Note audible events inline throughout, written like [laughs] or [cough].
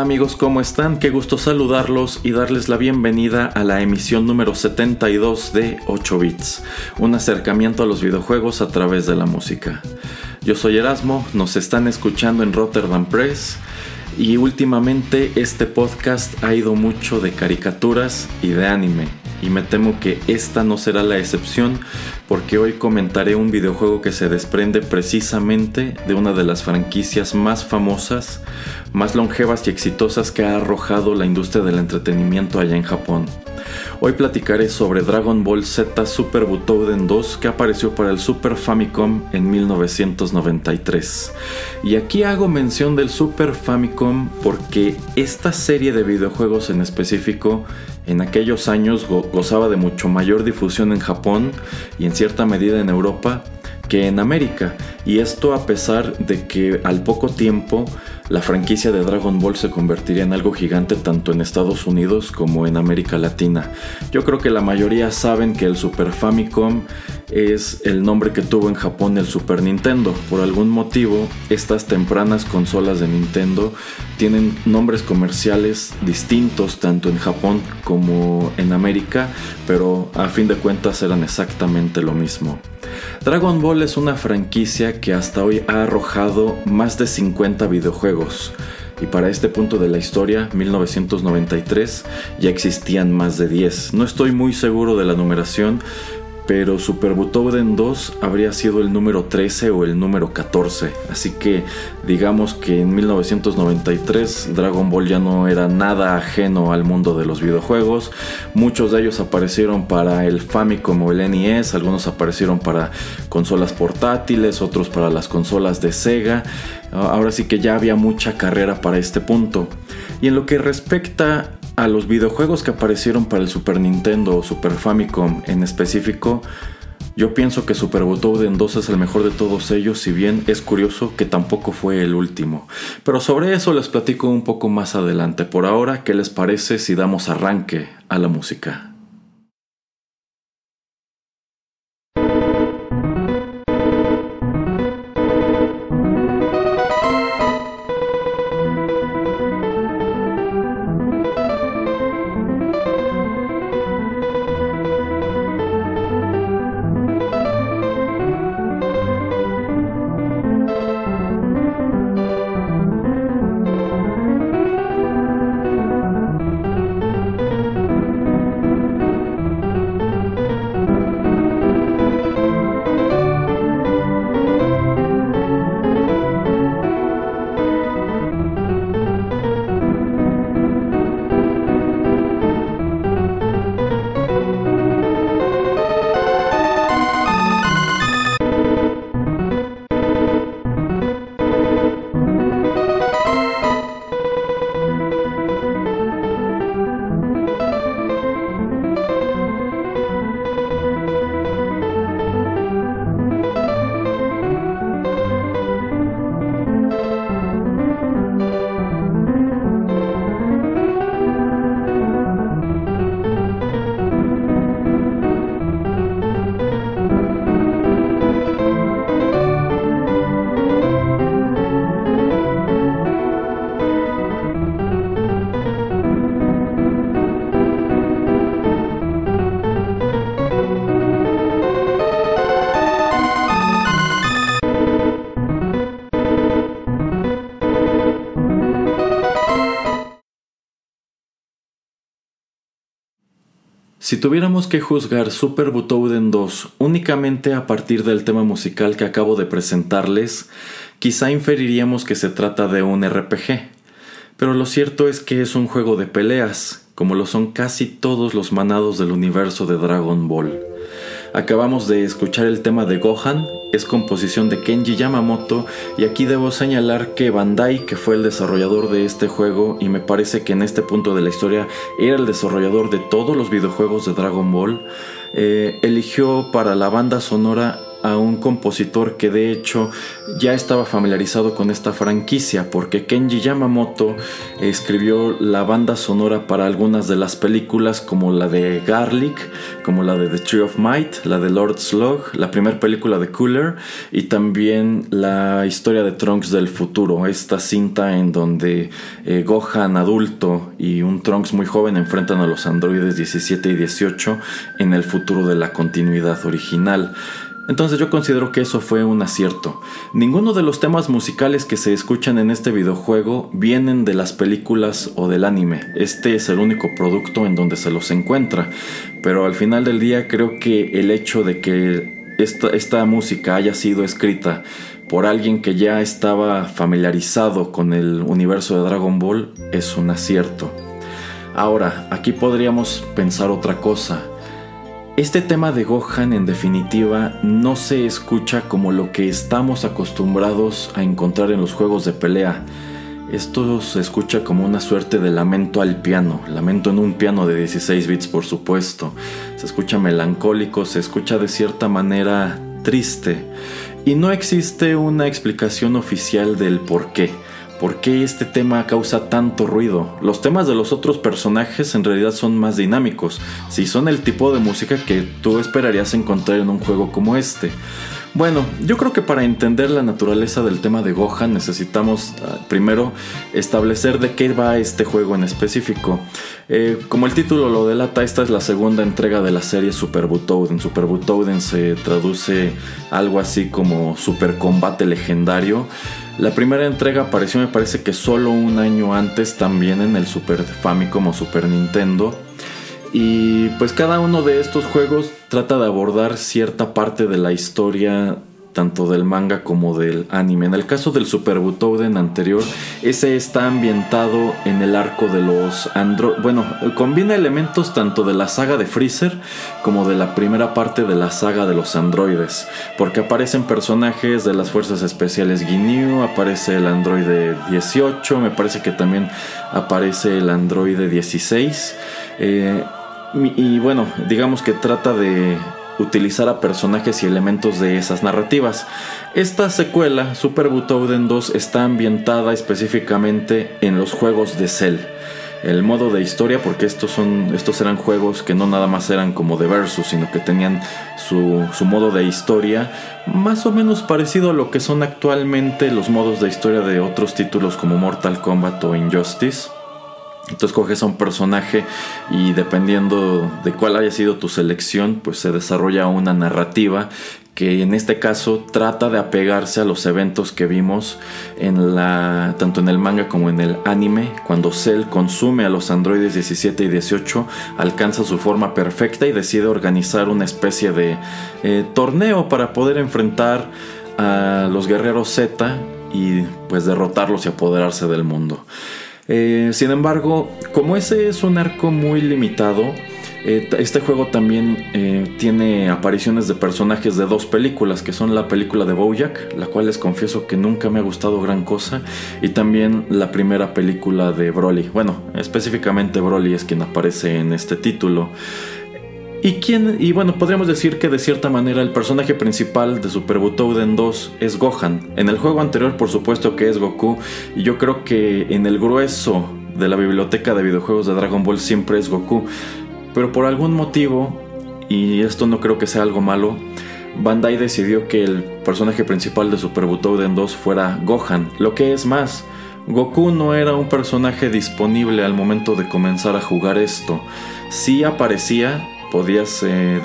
Amigos, ¿cómo están? Qué gusto saludarlos y darles la bienvenida a la emisión número 72 de 8 bits, un acercamiento a los videojuegos a través de la música. Yo soy Erasmo, nos están escuchando en Rotterdam Press y últimamente este podcast ha ido mucho de caricaturas y de anime y me temo que esta no será la excepción porque hoy comentaré un videojuego que se desprende precisamente de una de las franquicias más famosas, más longevas y exitosas que ha arrojado la industria del entretenimiento allá en Japón. Hoy platicaré sobre Dragon Ball Z Super Butoden 2 que apareció para el Super Famicom en 1993. Y aquí hago mención del Super Famicom porque esta serie de videojuegos en específico en aquellos años gozaba de mucho mayor difusión en Japón y en cierta medida en Europa que en América, y esto a pesar de que al poco tiempo la franquicia de Dragon Ball se convertiría en algo gigante tanto en Estados Unidos como en América Latina. Yo creo que la mayoría saben que el Super Famicom es el nombre que tuvo en Japón el Super Nintendo. Por algún motivo, estas tempranas consolas de Nintendo tienen nombres comerciales distintos tanto en Japón como en América, pero a fin de cuentas eran exactamente lo mismo. Dragon Ball es una franquicia que hasta hoy ha arrojado más de 50 videojuegos. Y para este punto de la historia, 1993, ya existían más de 10. No estoy muy seguro de la numeración, pero Super Butoden 2 habría sido el número 13 o el número 14. Así que digamos que en 1993 Dragon Ball ya no era nada ajeno al mundo de los videojuegos. Muchos de ellos aparecieron para el Famicom o el NES, algunos aparecieron para consolas portátiles, otros para las consolas de Sega. Ahora sí que ya había mucha carrera para este punto. Y en lo que respecta a los videojuegos que aparecieron para el Super Nintendo o Super Famicom en específico, yo pienso que Super Butoden 2 es el mejor de todos ellos, si bien es curioso que tampoco fue el último. Pero sobre eso les platico un poco más adelante. Por ahora, ¿qué les parece si damos arranque a la música? Tuviéramos que juzgar Super Butoden 2 únicamente a partir del tema musical que acabo de presentarles, quizá inferiríamos que se trata de un RPG. Pero lo cierto es que es un juego de peleas, como lo son casi todos los manados del universo de Dragon Ball. Acabamos de escuchar el tema de Gohan, es composición de Kenji Yamamoto y aquí debo señalar que Bandai, que fue el desarrollador de este juego y me parece que en este punto de la historia era el desarrollador de todos los videojuegos de Dragon Ball, eh, eligió para la banda sonora a un compositor que de hecho ya estaba familiarizado con esta franquicia porque Kenji Yamamoto escribió la banda sonora para algunas de las películas como la de Garlic, como la de The Tree of Might, la de Lord Slug, la primera película de Cooler y también la historia de Trunks del futuro, esta cinta en donde eh, Gohan adulto y un Trunks muy joven enfrentan a los androides 17 y 18 en el futuro de la continuidad original. Entonces yo considero que eso fue un acierto. Ninguno de los temas musicales que se escuchan en este videojuego vienen de las películas o del anime. Este es el único producto en donde se los encuentra. Pero al final del día creo que el hecho de que esta, esta música haya sido escrita por alguien que ya estaba familiarizado con el universo de Dragon Ball es un acierto. Ahora, aquí podríamos pensar otra cosa. Este tema de Gohan en definitiva no se escucha como lo que estamos acostumbrados a encontrar en los juegos de pelea. Esto se escucha como una suerte de lamento al piano, lamento en un piano de 16 bits por supuesto. Se escucha melancólico, se escucha de cierta manera triste y no existe una explicación oficial del por qué. ¿Por qué este tema causa tanto ruido? Los temas de los otros personajes en realidad son más dinámicos, si son el tipo de música que tú esperarías encontrar en un juego como este. Bueno, yo creo que para entender la naturaleza del tema de Gohan necesitamos ah, primero establecer de qué va este juego en específico. Eh, como el título lo delata, esta es la segunda entrega de la serie Super Butoden. Super Butoden se traduce algo así como Super Combate Legendario. La primera entrega apareció me parece que solo un año antes también en el Super Famicom o Super Nintendo. Y pues cada uno de estos juegos trata de abordar cierta parte de la historia tanto del manga como del anime. En el caso del Super Butoden anterior, ese está ambientado en el arco de los andro... Bueno, combina elementos tanto de la saga de Freezer como de la primera parte de la saga de los androides, porque aparecen personajes de las fuerzas especiales Ginyu, aparece el androide 18, me parece que también aparece el androide 16. Eh, y bueno, digamos que trata de utilizar a personajes y elementos de esas narrativas. Esta secuela, Super Butoden 2, está ambientada específicamente en los juegos de Cell. El modo de historia, porque estos, son, estos eran juegos que no nada más eran como de versus, sino que tenían su, su modo de historia más o menos parecido a lo que son actualmente los modos de historia de otros títulos como Mortal Kombat o Injustice. Entonces coges a un personaje y dependiendo de cuál haya sido tu selección, pues se desarrolla una narrativa que en este caso trata de apegarse a los eventos que vimos en la tanto en el manga como en el anime. Cuando Cell consume a los androides 17 y 18 alcanza su forma perfecta y decide organizar una especie de eh, torneo para poder enfrentar a los guerreros Z y pues derrotarlos y apoderarse del mundo eh, sin embargo, como ese es un arco muy limitado, eh, este juego también eh, tiene apariciones de personajes de dos películas, que son la película de Bojack, la cual les confieso que nunca me ha gustado gran cosa, y también la primera película de Broly. Bueno, específicamente Broly es quien aparece en este título. ¿Y quién? Y bueno, podríamos decir que de cierta manera el personaje principal de Super Butoden 2 es Gohan. En el juego anterior, por supuesto que es Goku. Y yo creo que en el grueso de la biblioteca de videojuegos de Dragon Ball siempre es Goku. Pero por algún motivo, y esto no creo que sea algo malo, Bandai decidió que el personaje principal de Super Butoden 2 fuera Gohan. Lo que es más, Goku no era un personaje disponible al momento de comenzar a jugar esto. Sí aparecía, podías eh,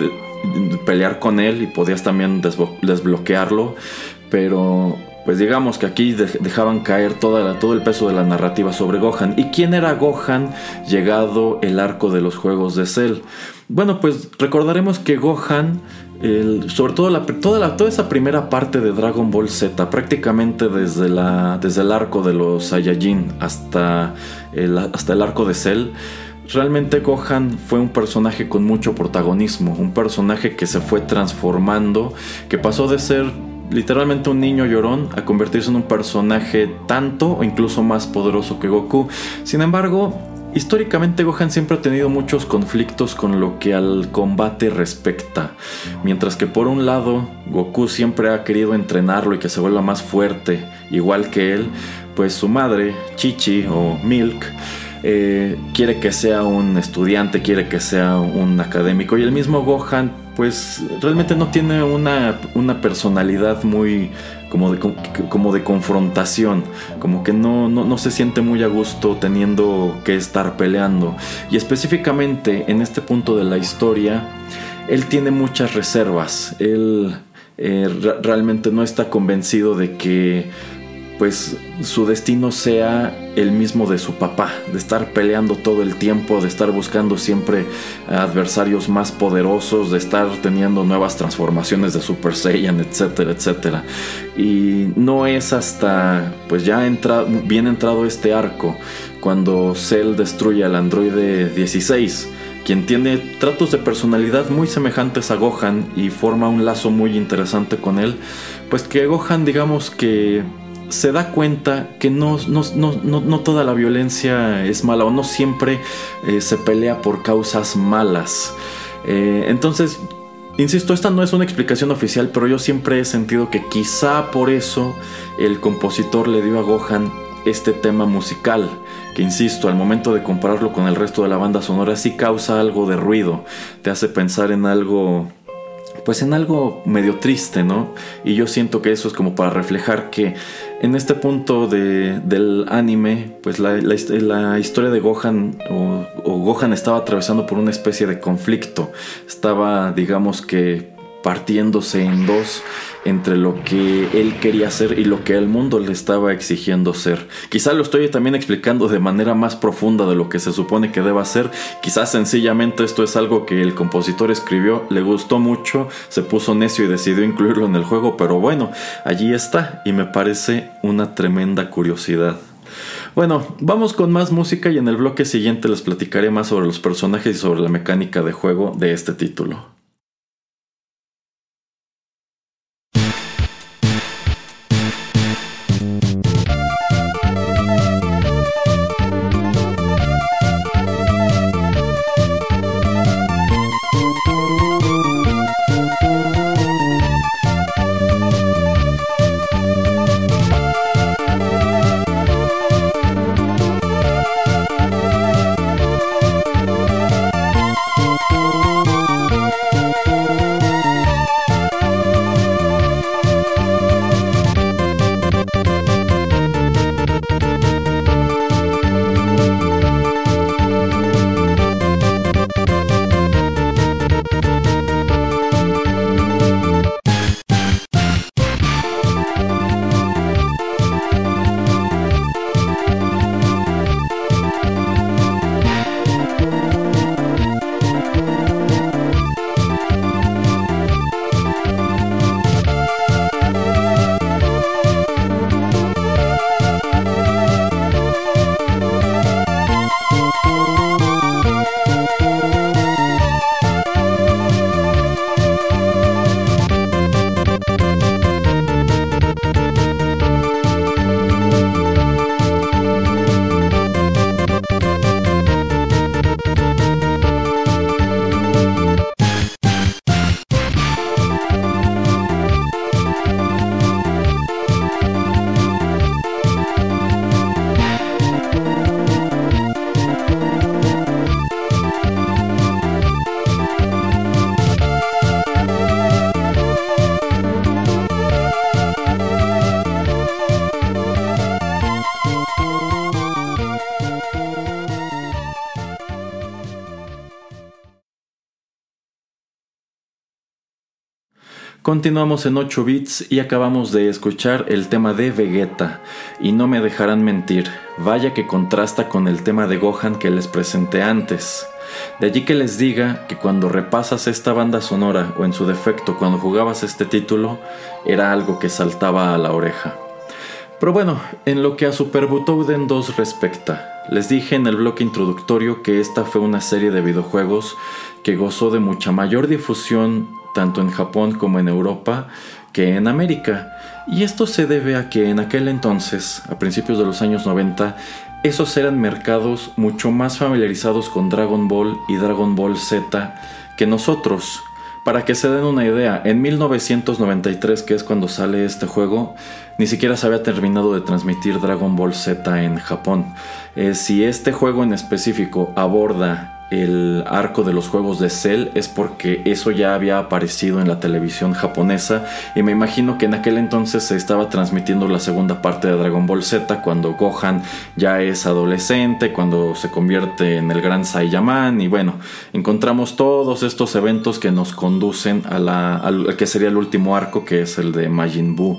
pelear con él y podías también desbloquearlo, pero pues digamos que aquí dejaban caer toda todo el peso de la narrativa sobre Gohan. ¿Y quién era Gohan llegado el arco de los juegos de Cell? bueno, pues recordaremos que Gohan, sobre todo la, toda, toda esa primera parte de Dragon Ball Z, prácticamente desde, la, desde el arco de los Saiyajin hasta el, hasta el arco de Cell, Realmente Gohan fue un personaje con mucho protagonismo, un personaje que se fue transformando, que pasó de ser literalmente un niño llorón a convertirse en un personaje tanto o incluso más poderoso que Goku. Sin embargo, históricamente Gohan siempre ha tenido muchos conflictos con lo que al combate respecta. Mientras que por un lado Goku siempre ha querido entrenarlo y que se vuelva más fuerte, igual que él, pues su madre, Chichi o Milk, eh, quiere que sea un estudiante, quiere que sea un académico. Y el mismo Gohan, pues realmente no tiene una, personalidad muy como de, como de confrontación, como que no, no, se siente muy a gusto teniendo que estar peleando. Y específicamente en este punto de la historia, él tiene muchas reservas. Él eh, realmente no está convencido de que pues su destino sea el mismo de su papá, de estar peleando todo el tiempo, de estar buscando siempre adversarios más poderosos, de estar teniendo nuevas transformaciones de Super Saiyan, etcétera, etcétera. Y no es hasta, pues ya entra, bien entrado este arco, cuando Cell destruye al androide 16, quien tiene tratos de personalidad muy semejantes a Gohan y forma un lazo muy interesante con él, pues que Gohan digamos que se da cuenta que no, no, toda la violencia es mala o no siempre eh, se pelea por causas malas. Eh, entonces, insisto, esta no es una explicación oficial, pero yo siempre he sentido que quizá por eso el compositor le dio a Gohan este tema musical, que insisto, al momento de compararlo con el resto de la banda sonora sí causa algo de ruido, te hace pensar en algo pues en algo medio triste, ¿no? Y yo siento que eso es como para reflejar que en este punto del anime, pues la, historia de Gohan o, o, Gohan estaba atravesando por una especie de conflicto. Estaba, digamos que, partiéndose en dos entre lo que él quería hacer y lo que el mundo le estaba exigiendo ser. Quizá lo estoy también explicando de manera más profunda de lo que se supone que deba ser. Quizás sencillamente esto es algo que el compositor escribió, le gustó mucho, se puso necio y decidió incluirlo en el juego, pero bueno, allí está y me parece una tremenda curiosidad. Bueno, vamos con más música y en el bloque siguiente les platicaré más sobre los personajes y sobre la mecánica de juego de este título. Continuamos en 8 bits y acabamos de escuchar el tema de Vegeta. Y no me dejarán mentir, vaya que contrasta con el tema de Gohan que les presenté antes. De allí que les diga que cuando repasas esta banda sonora o en su defecto cuando jugabas este título era algo que saltaba a la oreja. Pero bueno, en lo que a Super Butoden 2 respecta, les dije en el bloque introductorio que esta fue una serie de videojuegos que gozó de mucha mayor difusión tanto en Japón como en Europa que en América. Y esto se debe a que en aquel entonces, a principios de los años 90, esos eran mercados mucho más familiarizados con Dragon Ball y Dragon Ball Z que nosotros. Para que se den una idea, en 1993, que es cuando sale este juego, ni siquiera se había terminado de transmitir Dragon Ball Z en Japón. Eh, si este juego en específico aborda el arco de los juegos de Cell es porque eso ya había aparecido en la televisión japonesa y me imagino que en aquel entonces se estaba transmitiendo la segunda parte de Dragon Ball Z cuando Gohan ya es adolescente, cuando se convierte en el gran Saiyaman y bueno, encontramos todos estos eventos que nos conducen a la, al que sería el último arco que es el de Majin Buu.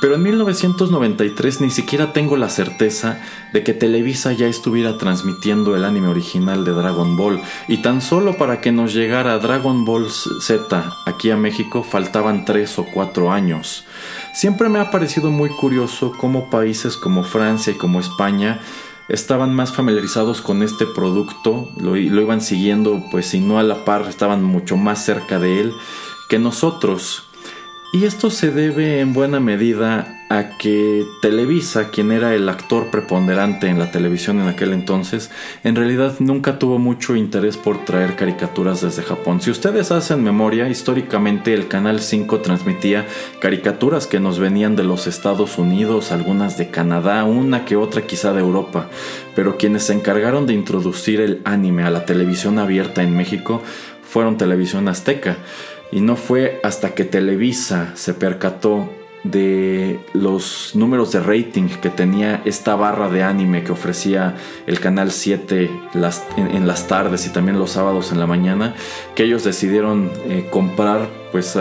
Pero en 1993 ni siquiera tengo la certeza de que Televisa ya estuviera transmitiendo el anime original de Dragon Ball y tan solo para que nos llegara Dragon Ball Z aquí a México faltaban 3 o 4 años. Siempre me ha parecido muy curioso cómo países como Francia y como España estaban más familiarizados con este producto, lo, lo iban siguiendo pues si no a la par, estaban mucho más cerca de él que nosotros. Y esto se debe en buena medida a que Televisa, quien era el actor preponderante en la televisión en aquel entonces, en realidad nunca tuvo mucho interés por traer caricaturas desde Japón. Si ustedes hacen memoria, históricamente el Canal 5 transmitía caricaturas que nos venían de los Estados Unidos, algunas de Canadá, una que otra quizá de Europa, pero quienes se encargaron de introducir el anime a la televisión abierta en México fueron Televisión Azteca. Y no fue hasta que Televisa se percató de los números de rating que tenía esta barra de anime que ofrecía el canal 7 en, las tardes y también los sábados en la mañana que ellos decidieron eh, comprar pues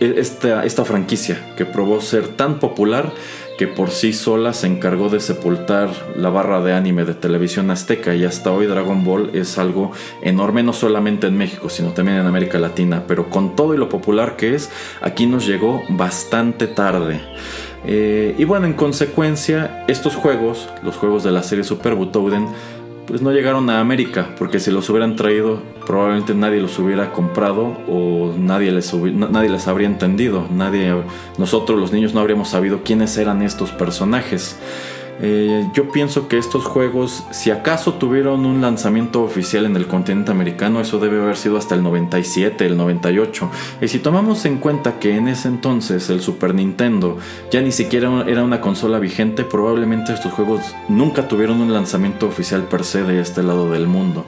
esta, esta franquicia que probó ser tan popular que por sí sola se encargó de sepultar la barra de anime de televisión azteca y hasta hoy Dragon Ball es algo enorme no solamente en México sino también en América Latina, pero con todo y lo popular que es, aquí nos llegó bastante tarde. Eh, y bueno, en consecuencia, estos juegos, los juegos de la serie Super Butoden, pues no llegaron a América, porque si los hubieran traído, probablemente nadie los hubiera comprado o nadie les, nadie les habría entendido, nadie, nosotros los niños no habríamos sabido quiénes eran estos personajes. Eh, yo pienso que estos juegos, si acaso tuvieron un lanzamiento oficial en el continente americano, eso debe haber sido hasta el 97, el 98. Y si tomamos en cuenta que en ese entonces el Super Nintendo ya ni siquiera era una consola vigente, probablemente estos juegos nunca tuvieron un lanzamiento oficial per se de este lado del mundo.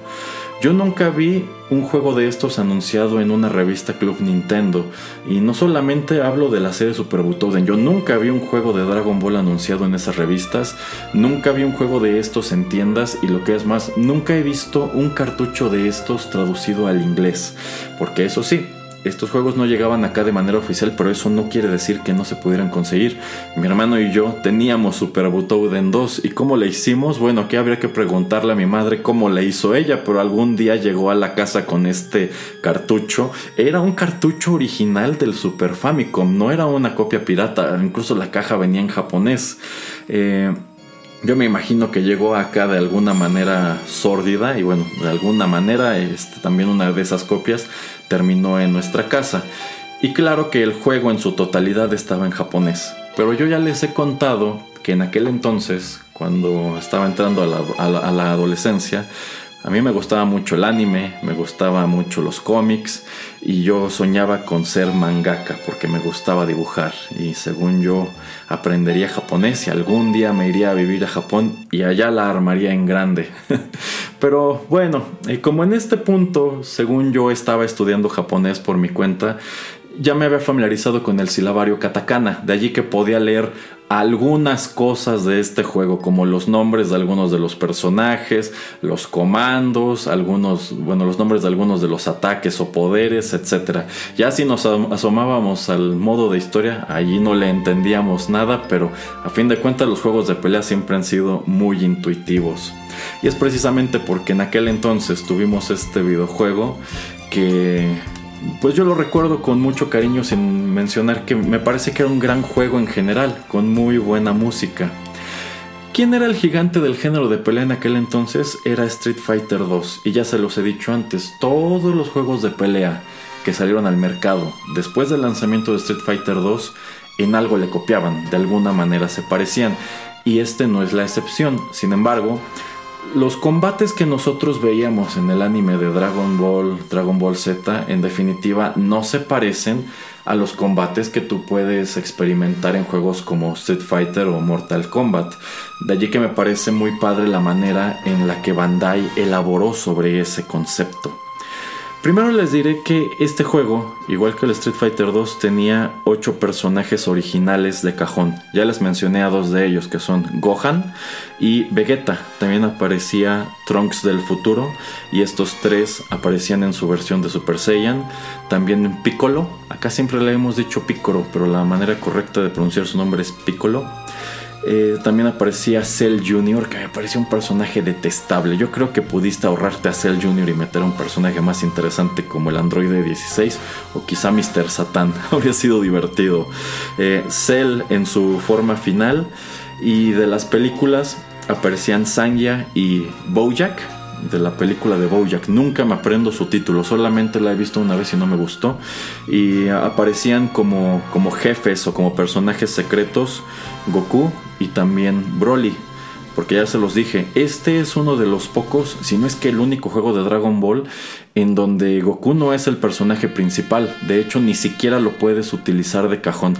Yo nunca vi un juego de estos anunciado en una revista Club Nintendo. Y no solamente hablo de la serie Super Butoden, yo nunca vi un juego de Dragon Ball anunciado en esas revistas. Nunca vi un juego de estos en tiendas y lo que es más, nunca he visto un cartucho de estos traducido al inglés. Porque eso sí, estos juegos no llegaban acá de manera oficial, pero eso no quiere decir que no se pudieran conseguir. Mi hermano y yo teníamos Super Butoden 2 y cómo le hicimos, bueno, aquí habría que preguntarle a mi madre cómo le hizo ella, pero algún día llegó a la casa con este cartucho. Era un cartucho original del Super Famicom, no era una copia pirata, incluso la caja venía en japonés. Eh, yo me imagino que llegó acá de alguna manera sórdida y bueno, de alguna manera este, también una de esas copias terminó en nuestra casa. Y claro que el juego en su totalidad estaba en japonés. Pero yo ya les he contado que en aquel entonces, cuando estaba entrando a la adolescencia, a mí me gustaba mucho el anime, me gustaba mucho los cómics y yo soñaba con ser mangaka porque me gustaba dibujar y según yo aprendería japonés y algún día me iría a vivir a Japón y allá la armaría en grande. [laughs] Pero bueno, como en este punto, según yo estaba estudiando japonés por mi cuenta, ya me había familiarizado con el silabario katakana, de allí que podía leer algunas cosas de este juego, como los nombres de algunos de los personajes, los comandos, algunos, bueno, los nombres de algunos de los ataques o poderes, etc. Ya si nos asomábamos al modo de historia, allí no le entendíamos nada, pero a fin de cuentas los juegos de pelea siempre han sido muy intuitivos. Y es precisamente porque en aquel entonces tuvimos este videojuego que pues yo lo recuerdo con mucho cariño sin mencionar que me parece que era un gran juego en general, con muy buena música. ¿Quién era el gigante del género de pelea en aquel entonces? Era Street Fighter 2. Y ya se los he dicho antes, todos los juegos de pelea que salieron al mercado después del lanzamiento de Street Fighter 2 en algo le copiaban, de alguna manera se parecían. Y este no es la excepción. Sin embargo, los combates que nosotros veíamos en el anime de Dragon Ball, Dragon Ball Z, en definitiva no se parecen a los combates que tú puedes experimentar en juegos como Street Fighter o Mortal Kombat. De allí que me parece muy padre la manera en la que Bandai elaboró sobre ese concepto. Primero les diré que este juego, igual que el Street Fighter 2, tenía 8 personajes originales de cajón. Ya les mencioné a dos de ellos, que son Gohan y Vegeta. También aparecía Trunks del futuro y estos tres aparecían en su versión de Super Saiyan. También Piccolo, acá siempre le hemos dicho Piccolo, pero la manera correcta de pronunciar su nombre es Piccolo. Eh, también aparecía Cell Jr., que me parecía un personaje detestable. Yo creo que pudiste ahorrarte a Cell Jr. y meter a un personaje más interesante como el Android 16 o quizá Mr. Satan. [laughs] Habría sido divertido. Eh, Cell en su forma final. Y de las películas aparecían Sangya y Bojack. De la película de Bojack. Nunca me aprendo su título, solamente la he visto una vez y no me gustó. Y aparecían como, como jefes o como personajes secretos Goku y también Broly. Porque ya se los dije, este es uno de los pocos, si no es que el único juego de Dragon Ball en donde Goku no es el personaje principal. De hecho, ni siquiera lo puedes utilizar de cajón.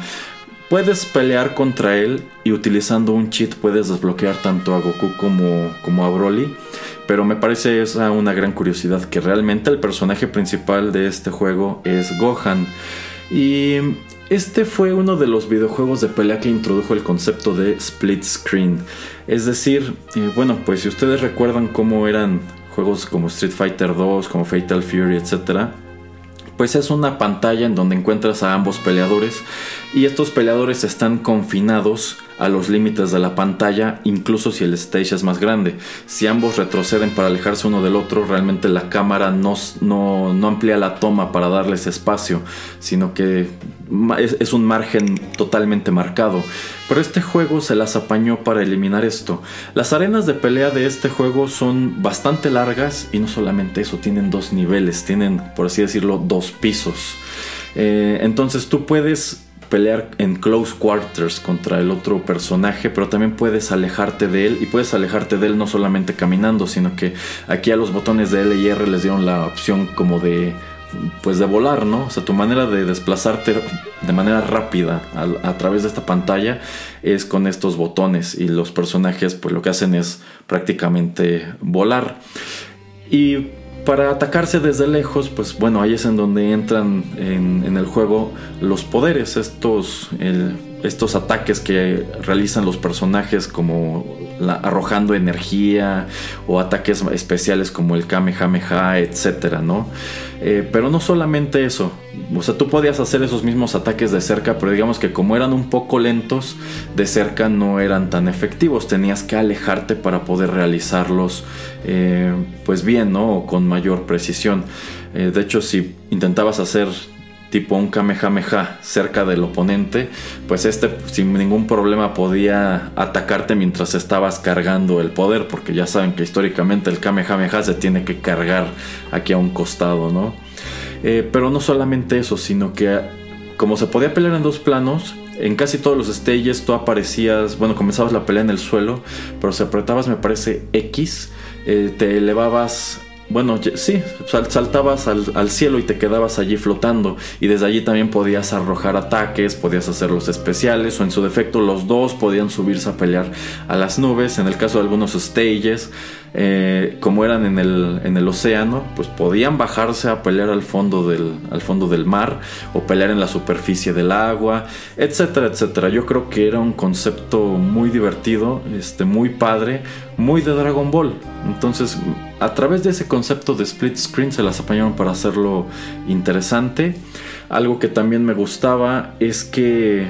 Puedes pelear contra él y utilizando un cheat puedes desbloquear tanto a Goku como, como a Broly. Pero me parece esa una gran curiosidad que realmente el personaje principal de este juego es Gohan. Y este fue uno de los videojuegos de pelea que introdujo el concepto de split screen. Es decir, eh, bueno, pues si ustedes recuerdan cómo eran juegos como Street Fighter 2, como Fatal Fury, etc., pues es una pantalla en donde encuentras a ambos peleadores y estos peleadores están confinados a los límites de la pantalla, incluso si el stage es más grande. Si ambos retroceden para alejarse uno del otro, realmente la cámara no, no, amplía la toma para darles espacio, sino que es, un margen totalmente marcado. Pero este juego se las apañó para eliminar esto. Las arenas de pelea de este juego son bastante largas y no solamente eso, tienen dos niveles, tienen, por así decirlo, dos pisos. Eh, entonces tú puedes pelear en close quarters contra el otro personaje, pero también puedes alejarte de él y puedes alejarte de él no solamente caminando, sino que aquí a los botones de L y R les dieron la opción como de pues de volar, ¿no? O sea, tu manera de desplazarte de manera rápida a, a, través de esta pantalla es con estos botones y los personajes pues lo que hacen es prácticamente volar. Y para atacarse desde lejos, pues bueno, ahí es en donde entran en, el juego los poderes, estos, estos ataques que realizan los personajes como arrojando energía o ataques especiales como el Kamehameha, etcétera, ¿no? Eh, pero no solamente eso, o sea, tú podías hacer esos mismos ataques de cerca, pero digamos que como eran un poco lentos, de cerca no eran tan efectivos. Tenías que alejarte para poder realizarlos, eh, pues bien, ¿no? O con mayor precisión. Eh, de hecho, si intentabas hacer tipo un Kamehameha cerca del oponente, pues este sin ningún problema podía atacarte mientras estabas cargando el poder, porque ya saben que históricamente el Kamehameha se tiene que cargar aquí a un costado, ¿no? Eh, pero no solamente eso, sino que como se podía pelear en dos planos, en casi todos los stages tú aparecías, bueno, comenzabas la pelea en el suelo, pero si apretabas, me parece, X, eh, te elevabas bueno, sí, saltabas al, cielo y te quedabas allí flotando. Y desde allí también podías arrojar ataques, podías hacer los especiales, o en su defecto los dos podían subirse a pelear a las nubes. En el caso de algunos stages, eh, como eran en el, en el océano, pues podían bajarse a pelear al fondo, del, al fondo del mar o pelear en la superficie del agua, etcétera, etcétera. Yo creo que era un concepto muy divertido, este, muy padre, muy de Dragon Ball. Entonces, a través de ese concepto de split screen se las apañaron para hacerlo interesante. Algo que también me gustaba es que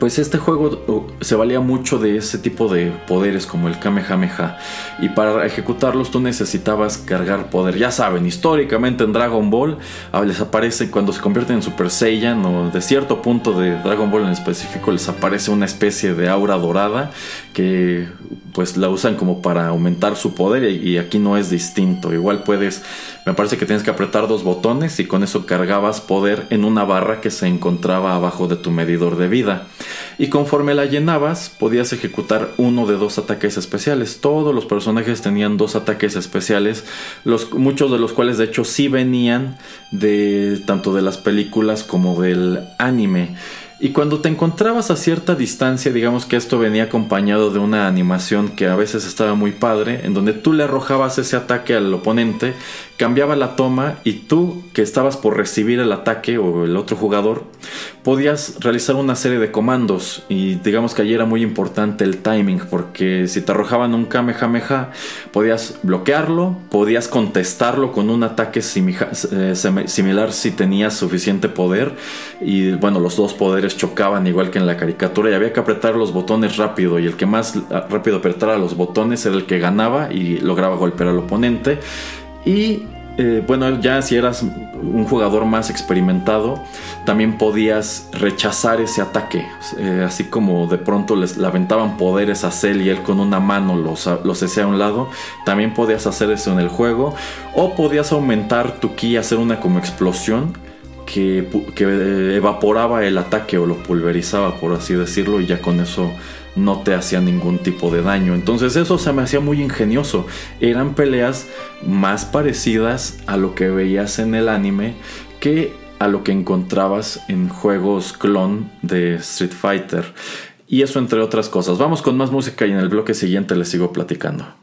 pues este juego se valía mucho de ese tipo de poderes como el Kamehameha y para ejecutarlos tú necesitabas cargar poder. Ya saben, históricamente en Dragon Ball ah, les aparece cuando se convierten en Super Saiyan o de cierto punto de Dragon Ball en específico les aparece una especie de aura dorada que pues la usan como para aumentar su poder y aquí no es distinto. Igual puedes, me parece que tienes que apretar dos botones y con eso cargabas poder en una barra que se encontraba abajo de tu medidor de vida. Y conforme la llenabas, podías ejecutar uno de dos ataques especiales. Todos los personajes tenían dos ataques especiales, los, muchos de los cuales de hecho sí venían de tanto de las películas como del anime. Y cuando te encontrabas a cierta distancia, digamos que esto venía acompañado de una animación que a veces estaba muy padre, en donde tú le arrojabas ese ataque al oponente, cambiaba la toma y tú que estabas por recibir el ataque o el otro jugador, podías realizar una serie de comandos y digamos que allí era muy importante el timing porque si te arrojaban un Kamehameha podías bloquearlo, podías contestarlo con un ataque eh, similar si tenías suficiente poder y bueno los dos poderes chocaban igual que en la caricatura y había que apretar los botones rápido y el que más rápido apretara los botones era el que ganaba y lograba golpear al oponente y eh, bueno, ya si eras un jugador más experimentado, también podías rechazar ese ataque. Eh, así como de pronto les le aventaban poderes a Cell y él con una mano los, los hacía a un lado, también podías hacer eso en el juego. O podías aumentar tu ki, hacer una como explosión que, que evaporaba el ataque o lo pulverizaba, por así decirlo, y ya con eso no te hacía ningún tipo de daño. Entonces eso se me hacía muy ingenioso. Eran peleas más parecidas a lo que veías en el anime que a lo que encontrabas en juegos clon de Street Fighter. Y eso entre otras cosas. Vamos con más música y en el bloque siguiente les sigo platicando.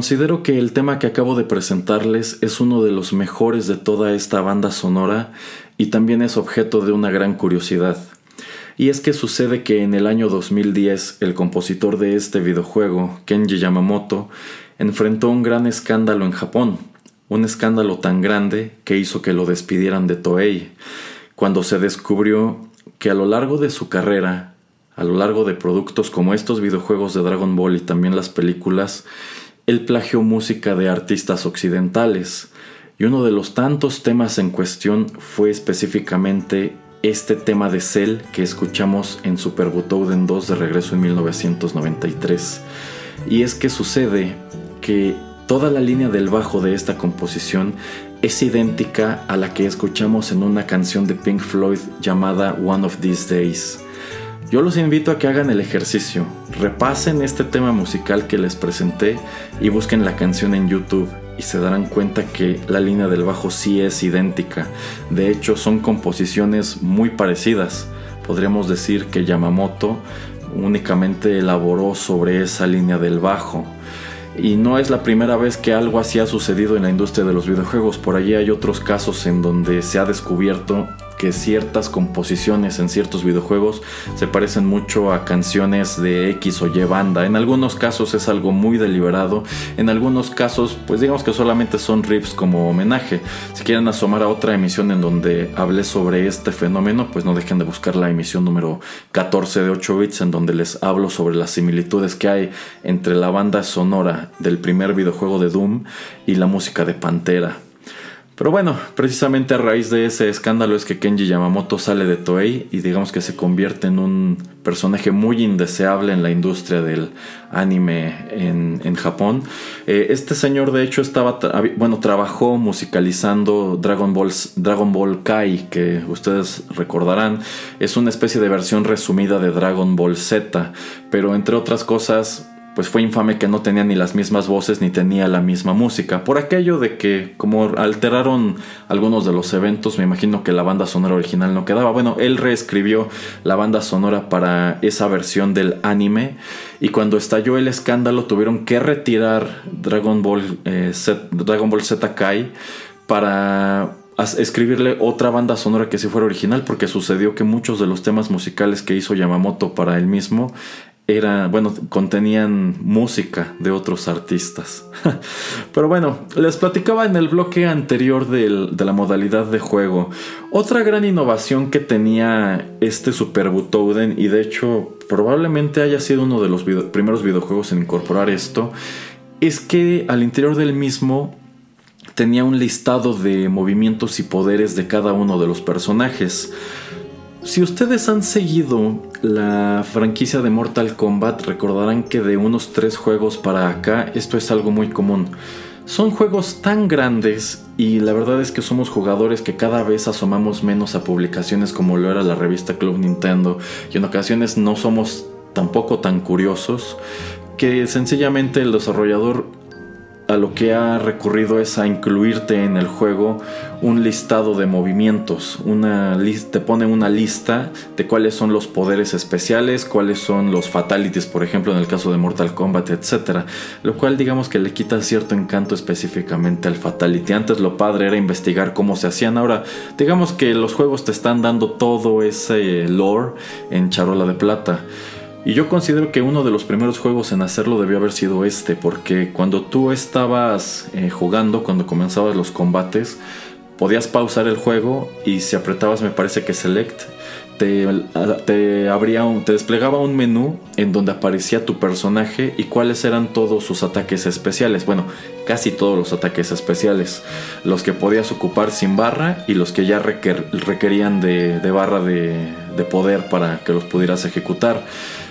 Considero que el tema que acabo de presentarles es uno de los mejores de toda esta banda sonora y también es objeto de una gran curiosidad. Y es que sucede que en el año 2010 el compositor de este videojuego, Kenji Yamamoto, enfrentó un gran escándalo en Japón, un escándalo tan grande que hizo que lo despidieran de Toei, cuando se descubrió que a lo largo de su carrera, a lo largo de productos como estos videojuegos de Dragon Ball y también las películas, él plagió música de artistas occidentales, y uno de los tantos temas en cuestión fue específicamente este tema de Cell que escuchamos en Super Butoden 2 de regreso en 1993. Y es que sucede que toda la línea del bajo de esta composición es idéntica a la que escuchamos en una canción de Pink Floyd llamada One of These Days. Yo los invito a que hagan el ejercicio, repasen este tema musical que les presenté y busquen la canción en YouTube y se darán cuenta que la línea del bajo sí es idéntica. De hecho, son composiciones muy parecidas. Podríamos decir que Yamamoto únicamente elaboró sobre esa línea del bajo. Y no es la primera vez que algo así ha sucedido en la industria de los videojuegos. Por allí hay otros casos en donde se ha descubierto que ciertas composiciones en ciertos videojuegos se parecen mucho a canciones de X o Y banda. En algunos casos es algo muy deliberado, en algunos casos pues digamos que solamente son riffs como homenaje. Si quieren asomar a otra emisión en donde hablé sobre este fenómeno, pues no dejen de buscar la emisión número 14 de 8 bits en donde les hablo sobre las similitudes que hay entre la banda sonora del primer videojuego de Doom y la música de Pantera. Pero bueno, precisamente a raíz de ese escándalo es que Kenji Yamamoto sale de Toei y digamos que se convierte en un personaje muy indeseable en la industria del anime en, Japón. Eh, este señor de hecho estaba, bueno, trabajó musicalizando Dragon Ball, Dragon Ball Kai, que ustedes recordarán, es una especie de versión resumida de Dragon Ball Z, pero entre otras cosas pues fue infame que no tenía ni las mismas voces ni tenía la misma música. Por aquello de que como alteraron algunos de los eventos, me imagino que la banda sonora original no quedaba. Bueno, él reescribió la banda sonora para esa versión del anime y cuando estalló el escándalo tuvieron que retirar Dragon Ball, eh, Z, Dragon Ball Z Kai para escribirle otra banda sonora que si fuera original porque sucedió que muchos de los temas musicales que hizo Yamamoto para él mismo era, bueno, contenían música de otros artistas. [laughs] Pero bueno, les platicaba en el bloque anterior de la modalidad de juego. Otra gran innovación que tenía este Super Butoden, y de hecho probablemente haya sido uno de los primeros videojuegos en incorporar esto, es que al interior del mismo tenía un listado de movimientos y poderes de cada uno de los personajes. Si ustedes han seguido la franquicia de Mortal Kombat, recordarán que de unos tres juegos para acá esto es algo muy común. Son juegos tan grandes y la verdad es que somos jugadores que cada vez asomamos menos a publicaciones como lo era la revista Club Nintendo y en ocasiones no somos tampoco tan curiosos que sencillamente el desarrollador a lo que ha recurrido es a incluirte en el juego un listado de movimientos. Una te pone una lista de cuáles son los poderes especiales, cuáles son los fatalities, por ejemplo, en el caso de Mortal Kombat, etc. Lo cual digamos que le quita cierto encanto específicamente al fatality. Antes lo padre era investigar cómo se hacían. Ahora, digamos que los juegos te están dando todo ese lore en charola de plata. Y yo considero que uno de los primeros juegos en hacerlo debió haber sido este, porque cuando tú estabas eh, jugando, cuando comenzabas los combates, podías pausar el juego y si apretabas me parece que select, te, te, abría un, te desplegaba un menú en donde aparecía tu personaje y cuáles eran todos sus ataques especiales. Bueno, casi todos los ataques especiales. Los que podías ocupar sin barra y los que ya requerían de, de barra de, de poder para que los pudieras ejecutar.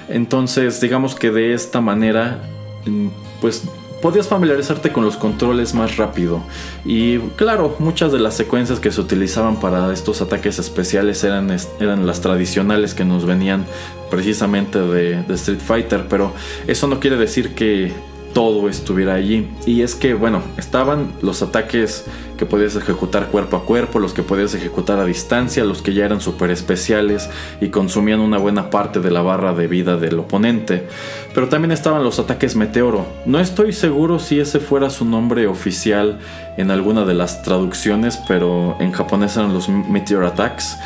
Entonces, digamos que de esta manera, mm, pues podías familiarizarte con los controles más rápido. Y claro, muchas de las secuencias que se utilizaban para estos ataques especiales eran, eran las tradicionales que nos venían precisamente de, de Street Fighter, pero eso no quiere decir que todo estuviera allí. Y es que, bueno, estaban los ataques que podías ejecutar cuerpo a cuerpo, los que podías ejecutar a distancia, los que ya eran super especiales y consumían una buena parte de la barra de vida del oponente. Pero también estaban los ataques meteoro. No estoy seguro si ese fuera su nombre oficial en alguna de las traducciones, pero en japonés eran los meteor attacks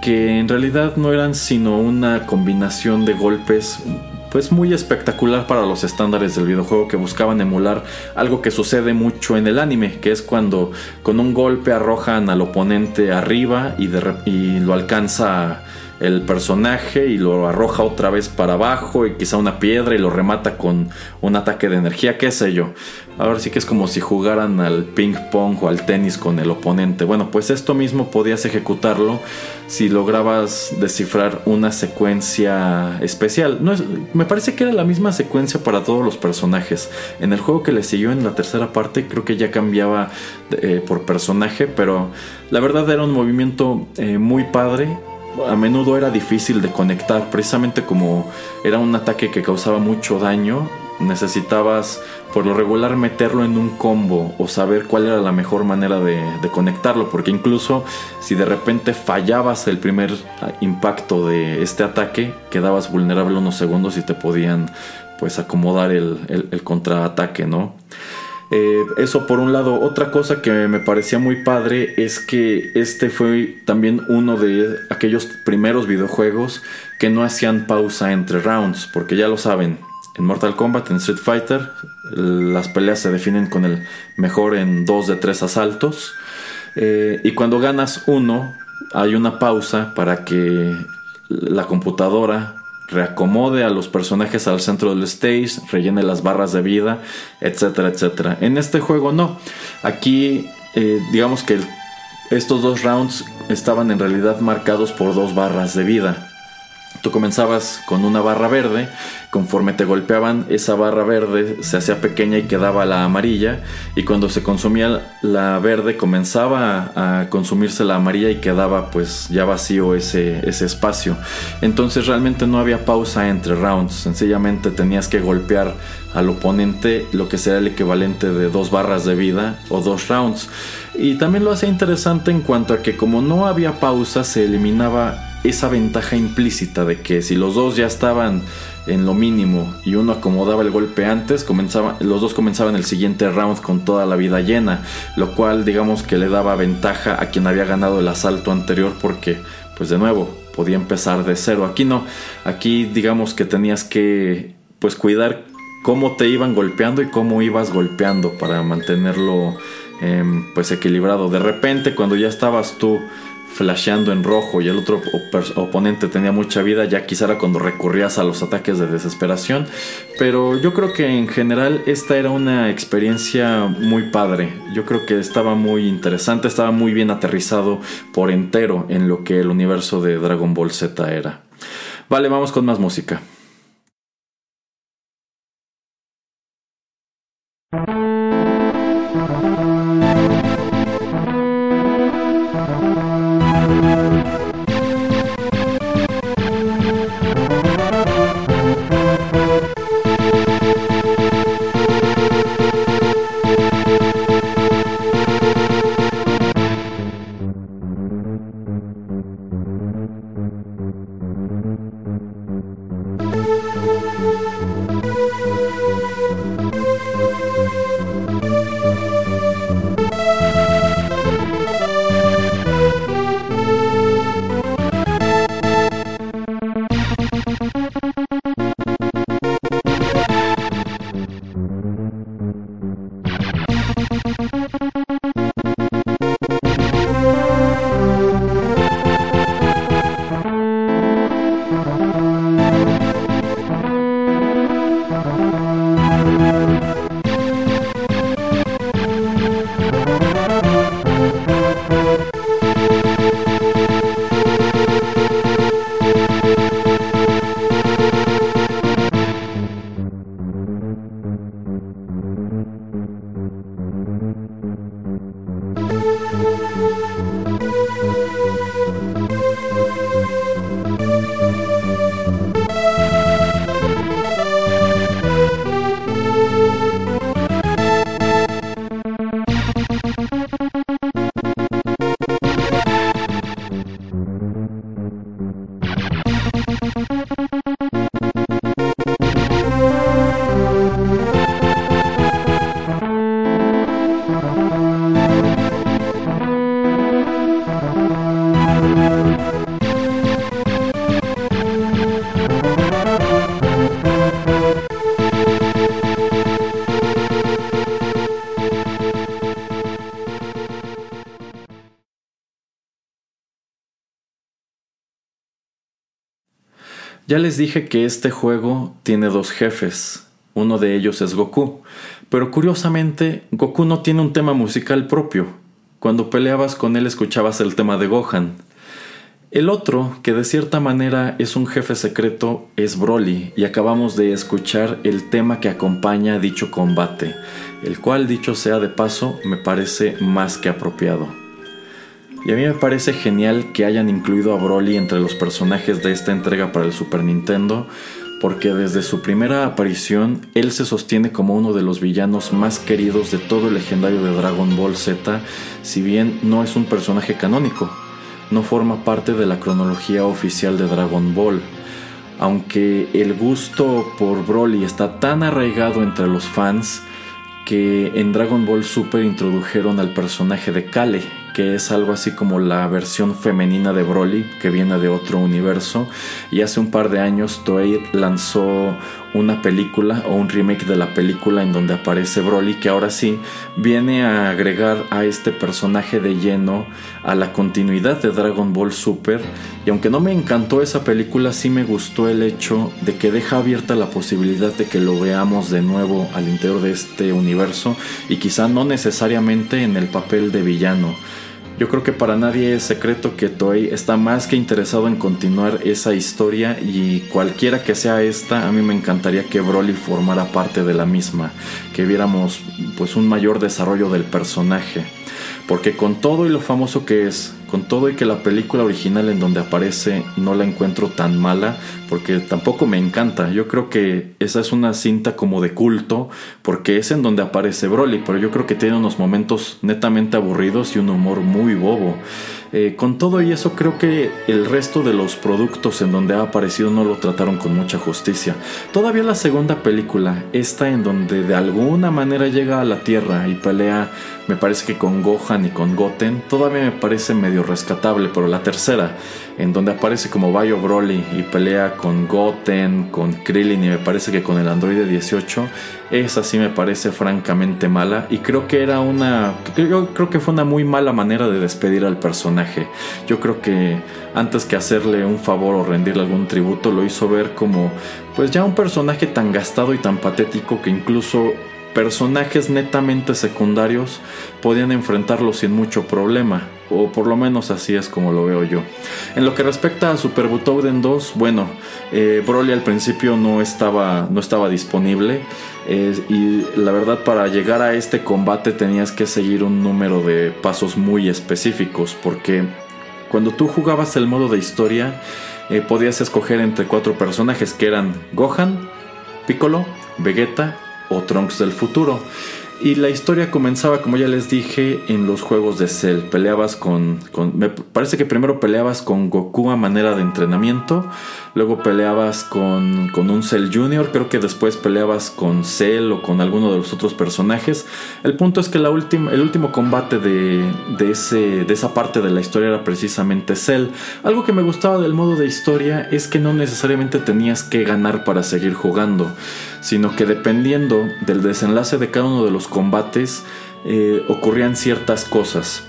que en realidad no eran sino una combinación de golpes pues muy espectacular para los estándares del videojuego que buscaban emular algo que sucede mucho en el anime, que es cuando con un golpe arrojan al oponente arriba y, y lo alcanza el personaje y lo arroja otra vez para abajo y quizá una piedra y lo remata con un ataque de energía, qué sé yo. Ahora sí que es como si jugaran al ping pong o al tenis con el oponente. Bueno, pues esto mismo podías ejecutarlo si lograbas descifrar una secuencia especial. No es, me parece que era la misma secuencia para todos los personajes. En el juego que le siguió en la tercera parte creo que ya cambiaba eh, por personaje, pero la verdad era un movimiento eh, muy padre a menudo era difícil de conectar, precisamente como era un ataque que causaba mucho daño, necesitabas por lo regular meterlo en un combo o saber cuál era la mejor manera de, conectarlo, porque incluso si de repente fallabas el primer impacto de este ataque, quedabas vulnerable unos segundos y te podían pues acomodar el, el contraataque, ¿no? Eh, eso por un lado. Otra cosa que me parecía muy padre es que este fue también uno de aquellos primeros videojuegos que no hacían pausa entre rounds, porque ya lo saben, en Mortal Kombat, en Street Fighter, las peleas se definen con el mejor en dos de tres asaltos. Eh, y cuando ganas uno, hay una pausa para que la computadora reacomode a los personajes al centro del stage, rellene las barras de vida, etcétera, etcétera. En este juego no. Aquí eh, digamos que estos dos rounds estaban en realidad marcados por dos barras de vida. Tú comenzabas con una barra verde, conforme te golpeaban esa barra verde se hacía pequeña y quedaba la amarilla y cuando se consumía la verde comenzaba a, consumirse la amarilla y quedaba pues ya vacío ese, ese espacio. Entonces realmente no había pausa entre rounds, sencillamente tenías que golpear al oponente lo que sea el equivalente de dos barras de vida o dos rounds. Y también lo hace interesante en cuanto a que como no había pausa se eliminaba esa ventaja implícita de que si los dos ya estaban en lo mínimo y uno acomodaba el golpe antes, los dos comenzaban el siguiente round con toda la vida llena, lo cual digamos que le daba ventaja a quien había ganado el asalto anterior porque pues de nuevo podía empezar de cero. Aquí no, aquí digamos que tenías que pues cuidar cómo te iban golpeando y cómo ibas golpeando para mantenerlo em, pues equilibrado. De repente cuando ya estabas tú flasheando en rojo y el otro oponente tenía mucha vida, ya quizá era cuando recurrías a los ataques de desesperación. Pero yo creo que en general esta era una experiencia muy padre. Yo creo que estaba muy interesante, estaba muy bien aterrizado por entero en lo que el universo de Dragon Ball Z era. Vale, vamos con más música. Ya les dije que este juego tiene dos jefes, uno de ellos es Goku, pero curiosamente Goku no tiene un tema musical propio. Cuando peleabas con él escuchabas el tema de Gohan. El otro, que de cierta manera es un jefe secreto, es Broly, y acabamos de escuchar el tema que acompaña dicho combate, el cual, dicho sea de paso, me parece más que apropiado. Y a mí me parece genial que hayan incluido a Broly entre los personajes de esta entrega para el Super Nintendo, porque desde su primera aparición él se sostiene como uno de los villanos más queridos de todo el legendario de Dragon Ball Z, si bien no es un personaje canónico, no forma parte de la cronología oficial de Dragon Ball. Aunque el gusto por Broly está tan arraigado entre los fans que en Dragon Ball Super introdujeron al personaje de Kale, que es algo así como la versión femenina de Broly, que viene de otro universo. Y hace un par de años Toei lanzó una película o un remake de la película en donde aparece Broly, que ahora sí viene a agregar a este personaje de lleno a la continuidad de Dragon Ball Super. Y aunque no me encantó esa película, sí me gustó el hecho de que deja abierta la posibilidad de que lo veamos de nuevo al interior de este universo y quizá no necesariamente en el papel de villano. Yo creo que para nadie es secreto que Toei está más que interesado en continuar esa historia y cualquiera que sea esta, a mí me encantaría que Broly formara parte de la misma, que viéramos pues un mayor desarrollo del personaje. Porque con todo y lo famoso que es, con todo y que la película original en donde aparece no la encuentro tan mala, porque tampoco me encanta. Yo creo que esa es una cinta como de culto, porque es en donde aparece Broly, pero yo creo que tiene unos momentos netamente aburridos y un humor muy bobo. Eh, con todo y eso creo que el resto de los productos en donde ha aparecido no lo trataron con mucha justicia. Todavía la segunda película, esta en donde de alguna manera llega a la Tierra y pelea, me parece que con Gohan y con Goten, todavía me parece medio rescatable, pero la tercera, en donde aparece como Bayo Broly y pelea con Goten, con Krillin y me parece que con el androide 18, esa sí me parece francamente mala y creo que era una yo creo que fue una muy mala manera de despedir al personaje. Yo creo que antes que hacerle un favor o rendirle algún tributo lo hizo ver como pues ya un personaje tan gastado y tan patético que incluso personajes netamente secundarios podían enfrentarlo sin mucho problema, o por lo menos así es como lo veo yo. En lo que respecta a Super Butoden 2, bueno, eh, Broly al principio no estaba, no estaba disponible eh, y la verdad para llegar a este combate tenías que seguir un número de pasos muy específicos porque cuando tú jugabas el modo de historia eh, podías escoger entre cuatro personajes que eran Gohan, Piccolo, Vegeta o Trunks del futuro. Y la historia comenzaba, como ya les dije, en los juegos de Cell. Peleabas con, Me parece que primero peleabas con Goku a manera de entrenamiento. Luego peleabas con, con un Cell Junior. Creo que después peleabas con Cell o con alguno de los otros personajes. El punto es que la el último combate de, de, ese, de esa parte de la historia era precisamente Cell. Algo que me gustaba del modo de historia es que no necesariamente tenías que ganar para seguir jugando sino que dependiendo del desenlace de cada uno de los combates eh, ocurrían ciertas cosas.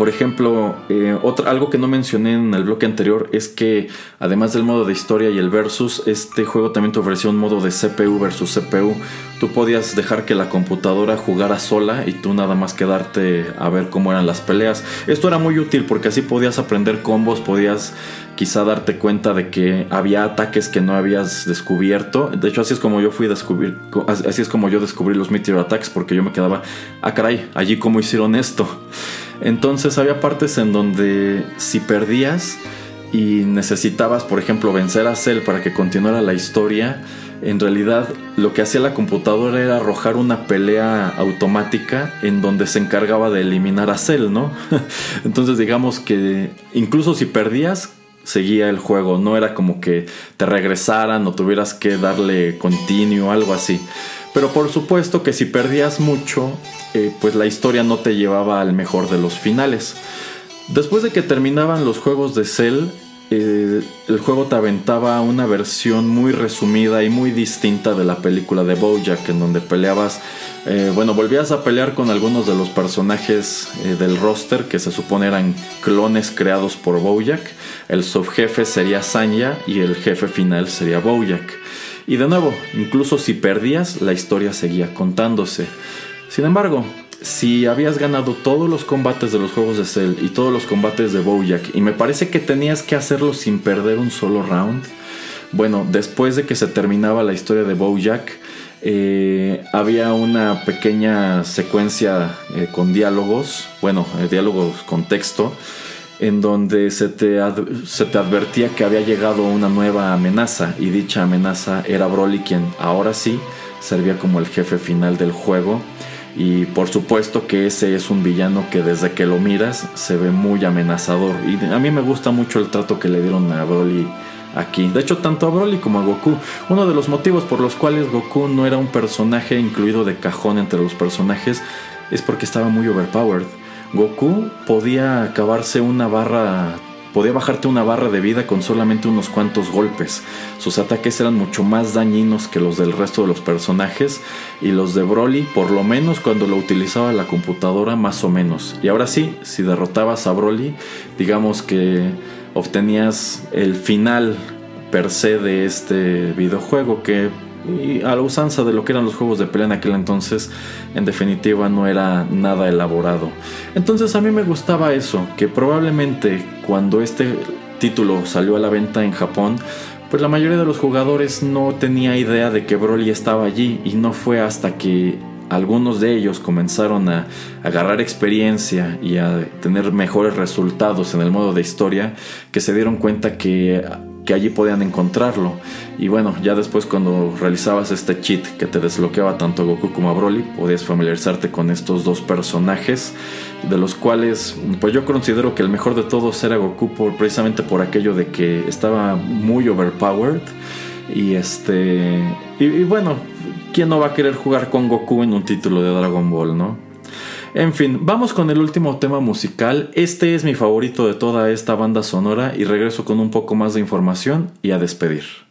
Por ejemplo, eh, algo que no mencioné en el bloque anterior es que además del modo de historia y el versus, este juego también te ofrecía un modo de CPU versus CPU. Tú podías dejar que la computadora jugara sola y tú nada más quedarte a ver cómo eran las peleas. Esto era muy útil porque así podías aprender combos, podías quizá darte cuenta de que había ataques que no habías descubierto. De hecho, así es como yo fui así es como yo descubrí los Meteor Attacks porque yo me quedaba, ah caray, allí cómo hicieron esto. Entonces había partes en donde si perdías y necesitabas, por ejemplo, vencer a Cell para que continuara la historia, en realidad lo que hacía la computadora era arrojar una pelea automática en donde se encargaba de eliminar a Cell, ¿no? [laughs] Entonces digamos que incluso si perdías, seguía el juego, no era como que te regresaran o tuvieras que darle continuo, algo así. Pero por supuesto que si perdías mucho, eh, pues la historia no te llevaba al mejor de los finales. Después de que terminaban los juegos de Cell, eh, el juego te aventaba una versión muy resumida y muy distinta de la película de Bojack, en donde peleabas, eh, bueno, volvías a pelear con algunos de los personajes del roster que se supone eran clones creados por Bojack. El subjefe sería Sanya y el jefe final sería Bojack. Y de nuevo, incluso si perdías, la historia seguía contándose. Sin embargo, si habías ganado todos los combates de los juegos de Cell y todos los combates de Bojack y me parece que tenías que hacerlo sin perder un solo round, bueno, después de que se terminaba la historia de Bojack, eh, había una pequeña secuencia eh, con diálogos, bueno, eh, diálogos con texto, en donde se te, se te advertía que había llegado una nueva amenaza y dicha amenaza era Broly quien ahora sí servía como el jefe final del juego y por supuesto que ese es un villano que desde que lo miras se ve muy amenazador. Y a mí me gusta mucho el trato que le dieron a Broly aquí. De hecho, tanto a Broly como a Goku. Uno de los motivos por los cuales Goku no era un personaje incluido de cajón entre los personajes es porque estaba muy overpowered. Goku podía acabarse una barra podía bajarte una barra de vida con solamente unos cuantos golpes. Sus ataques eran mucho más dañinos que los del resto de los personajes y los de Broly, por lo menos cuando lo utilizaba la computadora, más o menos. Y ahora sí, si derrotabas a Broly, digamos que obtenías el final per se de este videojuego que y a la usanza de lo que eran los juegos de pelea en aquel entonces, en definitiva no era nada elaborado. Entonces a mí me gustaba eso, que probablemente cuando este título salió a la venta en Japón, pues la mayoría de los jugadores no tenía idea de que Broly estaba allí y no fue hasta que algunos de ellos comenzaron a agarrar experiencia y a tener mejores resultados en el modo de historia que se dieron cuenta que que allí podían encontrarlo. Y bueno, ya después cuando realizabas este cheat que te desbloqueaba tanto a Goku como a Broly, podías familiarizarte con estos dos personajes, de los cuales pues yo considero que el mejor de todos era Goku por, precisamente por aquello de que estaba muy overpowered. Y este. Y, y bueno, ¿quién no va a querer jugar con Goku en un título de Dragon Ball, no? En fin, vamos con el último tema musical. Este es mi favorito de toda esta banda sonora y regreso con un poco más de información y a despedir.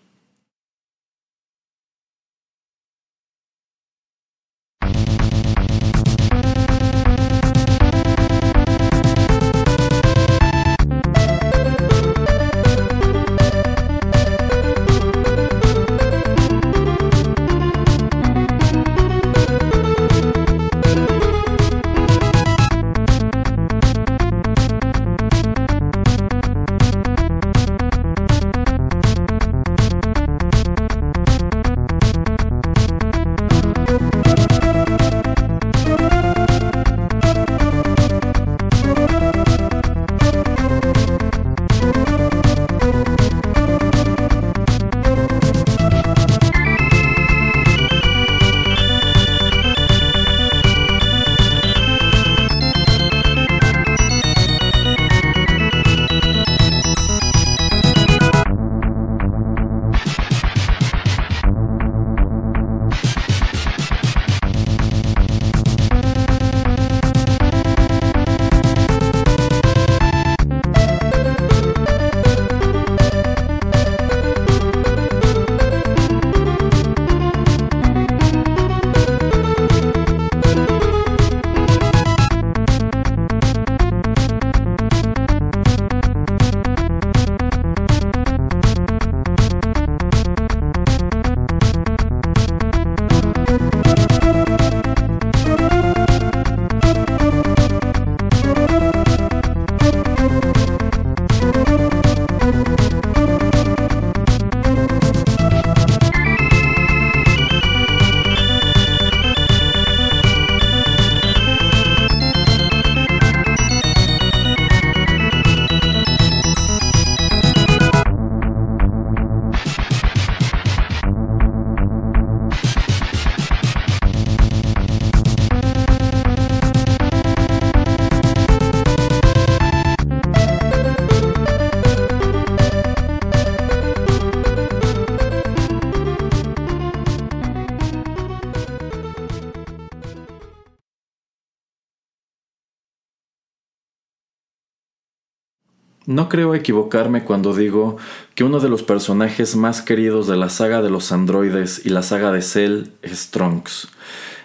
No creo equivocarme cuando digo que uno de los personajes más queridos de la saga de los androides y la saga de Cell es Trunks.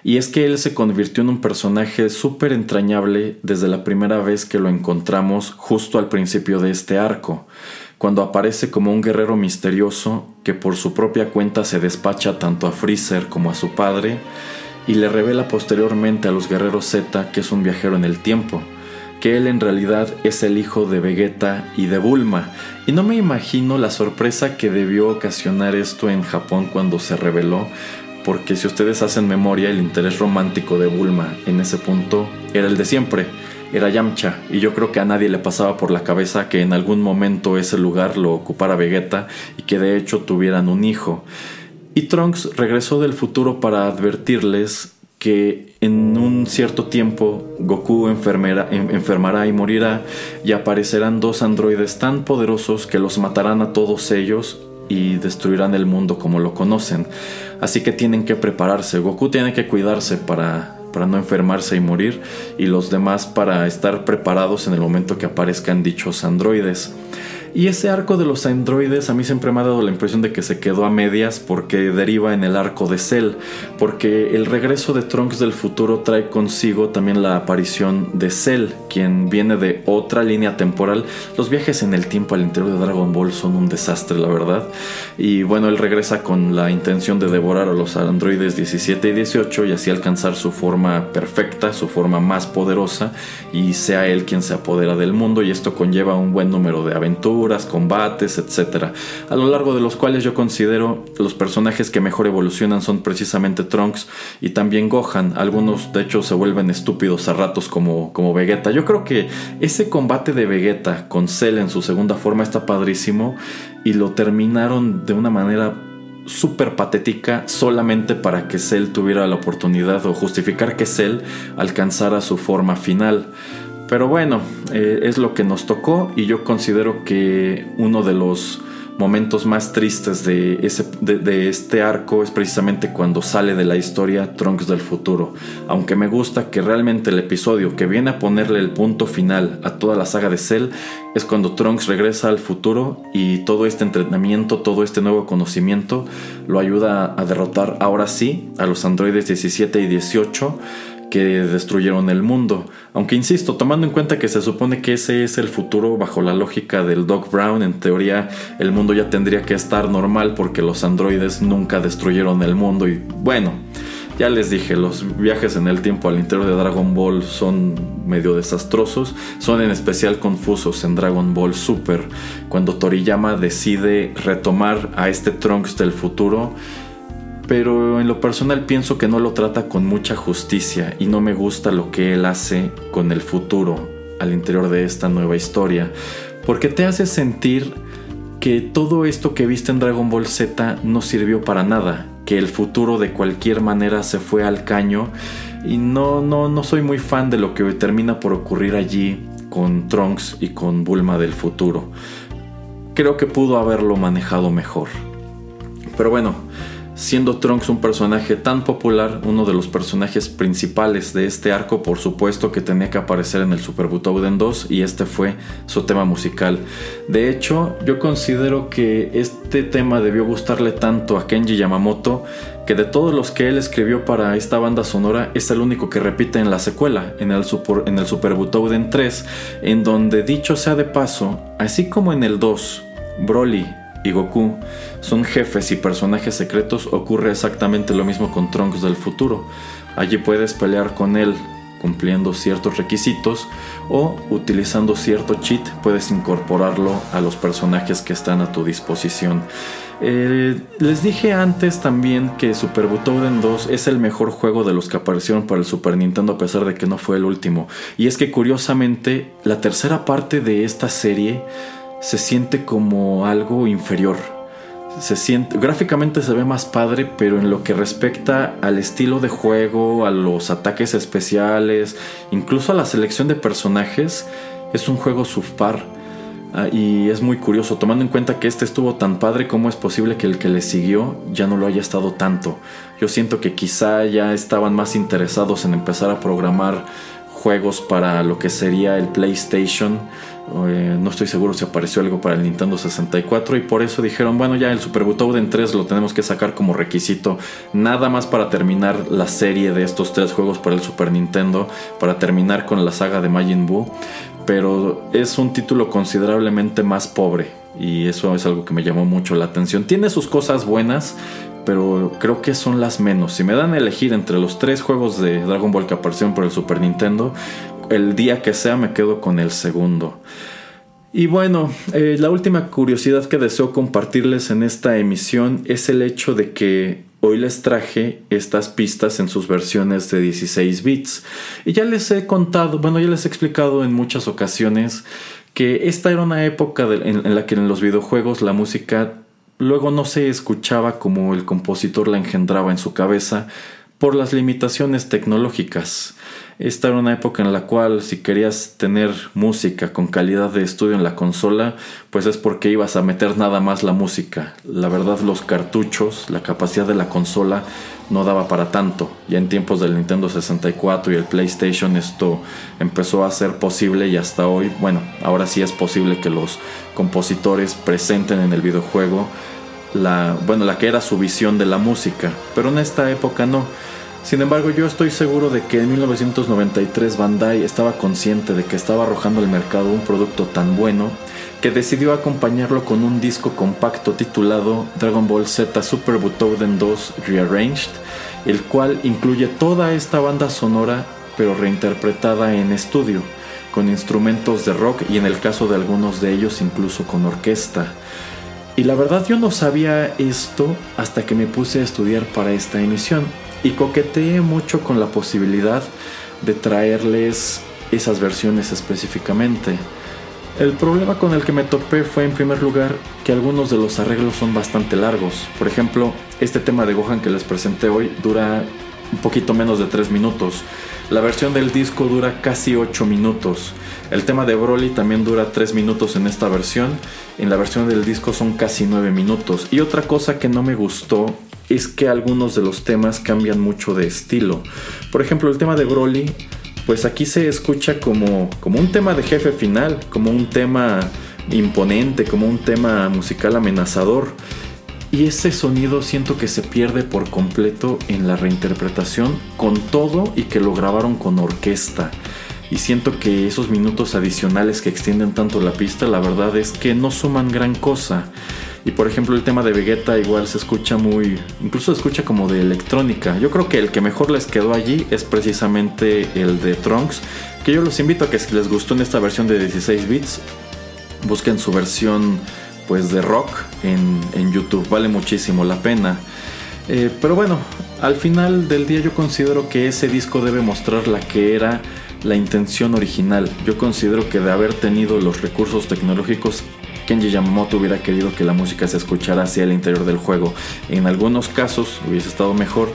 Y es que él se convirtió en un personaje súper entrañable desde la primera vez que lo encontramos justo al principio de este arco, cuando aparece como un guerrero misterioso que por su propia cuenta se despacha tanto a Freezer como a su padre y le revela posteriormente a los guerreros Z que es un viajero en el tiempo que él en realidad es el hijo de Vegeta y de Bulma. Y no me imagino la sorpresa que debió ocasionar esto en Japón cuando se reveló, porque si ustedes hacen memoria, el interés romántico de Bulma en ese punto era el de siempre, era Yamcha, y yo creo que a nadie le pasaba por la cabeza que en algún momento ese lugar lo ocupara Vegeta y que de hecho tuvieran un hijo. Y Trunks regresó del futuro para advertirles que en un cierto tiempo Goku enfermará y morirá y aparecerán dos androides tan poderosos que los matarán a todos ellos y destruirán el mundo como lo conocen. Así que tienen que prepararse. Goku tiene que cuidarse para, para no enfermarse y morir y los demás para estar preparados en el momento que aparezcan dichos androides. Y ese arco de los androides a mí siempre me ha dado la impresión de que se quedó a medias porque deriva en el arco de Cell, porque el regreso de Trunks del futuro trae consigo también la aparición de Cell, quien viene de otra línea temporal. Los viajes en el tiempo al interior de Dragon Ball son un desastre, la verdad. Y bueno, él regresa con la intención de devorar a los androides 17 y 18 y así alcanzar su forma perfecta, su forma más poderosa y sea él quien se apodera del mundo y esto conlleva un buen número de aventuras combates, etc. A lo largo de los cuales yo considero los personajes que mejor evolucionan son precisamente Trunks y también Gohan. Algunos de hecho se vuelven estúpidos a ratos como, como Vegeta. Yo creo que ese combate de Vegeta con Cell en su segunda forma está padrísimo y lo terminaron de una manera súper patética solamente para que Cell tuviera la oportunidad o justificar que Cell alcanzara su forma final. Pero bueno, eh, es lo que nos tocó y yo considero que uno de los momentos más tristes de, ese, de, este arco es precisamente cuando sale de la historia Trunks del futuro. Aunque me gusta que realmente el episodio que viene a ponerle el punto final a toda la saga de Cell es cuando Trunks regresa al futuro y todo este entrenamiento, todo este nuevo conocimiento lo ayuda a derrotar ahora sí a los androides 17 y 18 que destruyeron el mundo. Aunque insisto, tomando en cuenta que se supone que ese es el futuro bajo la lógica del Doc Brown, en teoría el mundo ya tendría que estar normal porque los androides nunca destruyeron el mundo y bueno, ya les dije, los viajes en el tiempo al interior de Dragon Ball son medio desastrosos, son en especial confusos en Dragon Ball Super, cuando Toriyama decide retomar a este Trunks del futuro pero en lo personal pienso que no lo trata con mucha justicia y no me gusta lo que él hace con el futuro al interior de esta nueva historia, porque te hace sentir que todo esto que viste en Dragon Ball Z no sirvió para nada, que el futuro de cualquier manera se fue al caño y no no no soy muy fan de lo que termina por ocurrir allí con Trunks y con Bulma del futuro. Creo que pudo haberlo manejado mejor. Pero bueno, siendo Trunks un personaje tan popular, uno de los personajes principales de este arco, por supuesto que tenía que aparecer en el Super Butoden 2 y este fue su tema musical. De hecho, yo considero que este tema debió gustarle tanto a Kenji Yamamoto que de todos los que él escribió para esta banda sonora es el único que repite en la secuela, en el Super, en el Super Butoden 3, en donde dicho sea de paso, así como en el 2, Broly y Goku son jefes y personajes secretos, ocurre exactamente lo mismo con Trunks del futuro. Allí puedes pelear con él cumpliendo ciertos requisitos o utilizando cierto cheat puedes incorporarlo a los personajes que están a tu disposición. Eh, les dije antes también que Super Butoden 2 es el mejor juego de los que aparecieron para el Super Nintendo a pesar de que no fue el último. Y es que curiosamente la tercera parte de esta serie se siente como algo inferior. Se siente, gráficamente se ve más padre, pero en lo que respecta al estilo de juego, a los ataques especiales, incluso a la selección de personajes, es un juego subpar. Ah, y es muy curioso, tomando en cuenta que este estuvo tan padre, ¿cómo es posible que el que le siguió ya no lo haya estado tanto? Yo siento que quizá ya estaban más interesados en empezar a programar juegos para lo que sería el PlayStation. Eh, no estoy seguro si apareció algo para el Nintendo 64 y por eso dijeron, bueno, ya el Super Butoden 3 lo tenemos que sacar como requisito, nada más para terminar la serie de estos tres juegos para el Super Nintendo, para terminar con la saga de Majin Buu, pero es un título considerablemente más pobre y eso es algo que me llamó mucho la atención. Tiene sus cosas buenas, pero creo que son las menos. Si me dan a elegir entre los tres juegos de Dragon Ball que aparecieron por el Super Nintendo, el día que sea me quedo con el segundo. Y bueno, eh, la última curiosidad que deseo compartirles en esta emisión es el hecho de que hoy les traje estas pistas en sus versiones de 16 bits. Y ya les he contado, bueno, ya les he explicado en muchas ocasiones que esta era una época en, en la que en los videojuegos la música luego no se escuchaba como el compositor la engendraba en su cabeza por las limitaciones tecnológicas. Esta era una época en la cual si querías tener música con calidad de estudio en la consola, pues es porque ibas a meter nada más la música. La verdad los cartuchos, la capacidad de la consola no daba para tanto. Ya en tiempos del Nintendo 64 y el PlayStation esto empezó a ser posible y hasta hoy, bueno, ahora sí es posible que los compositores presenten en el videojuego la, bueno, la que era su visión de la música, pero en esta época no. Sin embargo, yo estoy seguro de que en 1993 Bandai estaba consciente de que estaba arrojando al mercado un producto tan bueno que decidió acompañarlo con un disco compacto titulado Dragon Ball Z Super Butoden 2 Rearranged, el cual incluye toda esta banda sonora pero reinterpretada en estudio, con instrumentos de rock y en el caso de algunos de ellos incluso con orquesta. Y la verdad yo no sabía esto hasta que me puse a estudiar para esta emisión y coqueteé mucho con la posibilidad de traerles esas versiones específicamente. El problema con el que me topé fue en primer lugar que algunos de los arreglos son bastante largos. Por ejemplo, este tema de Gohan que les presenté hoy dura un poquito menos de 3 minutos. La versión del disco dura casi 8 minutos. El tema de Broly también dura 3 minutos en esta versión. En la versión del disco son casi 9 minutos. Y otra cosa que no me gustó es que algunos de los temas cambian mucho de estilo. Por ejemplo, el tema de Broly, pues aquí se escucha como, como un tema de jefe final, como un tema imponente, como un tema musical amenazador. Y ese sonido siento que se pierde por completo en la reinterpretación con todo y que lo grabaron con orquesta. Y siento que esos minutos adicionales que extienden tanto la pista, la verdad es que no suman gran cosa. Y por ejemplo el tema de Vegeta igual se escucha muy, incluso se escucha como de electrónica. Yo creo que el que mejor les quedó allí es precisamente el de Trunks, que yo los invito a que si les gustó en esta versión de 16 bits, busquen su versión pues de rock en, en YouTube, vale muchísimo la pena. Eh, pero bueno, al final del día yo considero que ese disco debe mostrar la que era la intención original. Yo considero que de haber tenido los recursos tecnológicos Kenji Yamamoto hubiera querido que la música se escuchara hacia el interior del juego. En algunos casos hubiese estado mejor.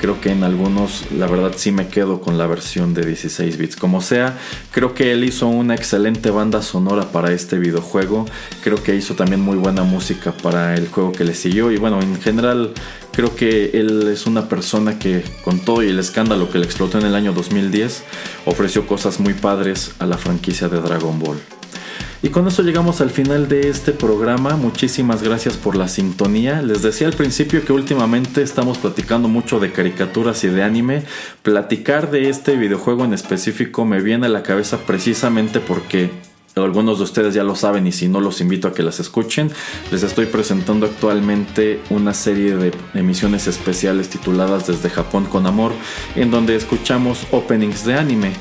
Creo que en algunos, la verdad, sí me quedo con la versión de 16 bits. Como sea, creo que él hizo una excelente banda sonora para este videojuego. Creo que hizo también muy buena música para el juego que le siguió. Y bueno, en general, creo que él es una persona que, con todo y el escándalo que le explotó en el año 2010, ofreció cosas muy padres a la franquicia de Dragon Ball. Y con eso llegamos al final de este programa. Muchísimas gracias por la sintonía. Les decía al principio que últimamente estamos platicando mucho de caricaturas y de anime. Platicar de este videojuego en específico me viene a la cabeza precisamente porque algunos de ustedes ya lo saben y si no los invito a que las escuchen. Les estoy presentando actualmente una serie de emisiones especiales tituladas Desde Japón con Amor, en donde escuchamos openings de anime.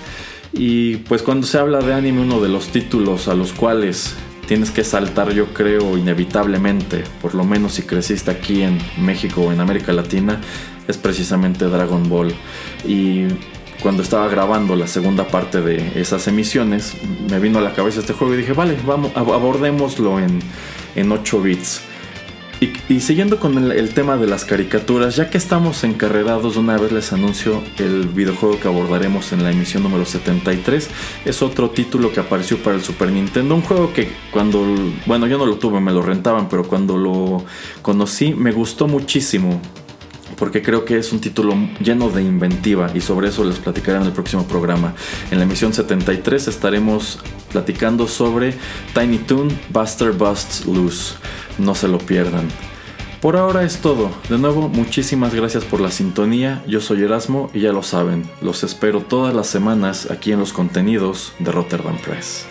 Y pues cuando se habla de anime, uno de los títulos a los cuales tienes que saltar, yo creo, inevitablemente, por lo menos si creciste aquí en México o en América Latina, es precisamente Dragon Ball. Y cuando estaba grabando la segunda parte de esas emisiones, me vino a la cabeza este juego y dije, vale, vamos, abordémoslo en, en 8 bits. Y, siguiendo con el, tema de las caricaturas, ya que estamos encarrerados, una vez les anuncio el videojuego que abordaremos en la emisión número 73. Es otro título que apareció para el Super Nintendo. Un juego que cuando, bueno, yo no lo tuve, me lo rentaban, pero cuando lo conocí me gustó muchísimo porque creo que es un título lleno de inventiva y sobre eso les platicaré en el próximo programa. En la emisión 73 estaremos platicando sobre Tiny Toon Buster Busts Loose. No se lo pierdan. Por ahora es todo. De nuevo, muchísimas gracias por la sintonía. Yo soy Erasmo y ya lo saben, los espero todas las semanas aquí en los contenidos de Rotterdam Press.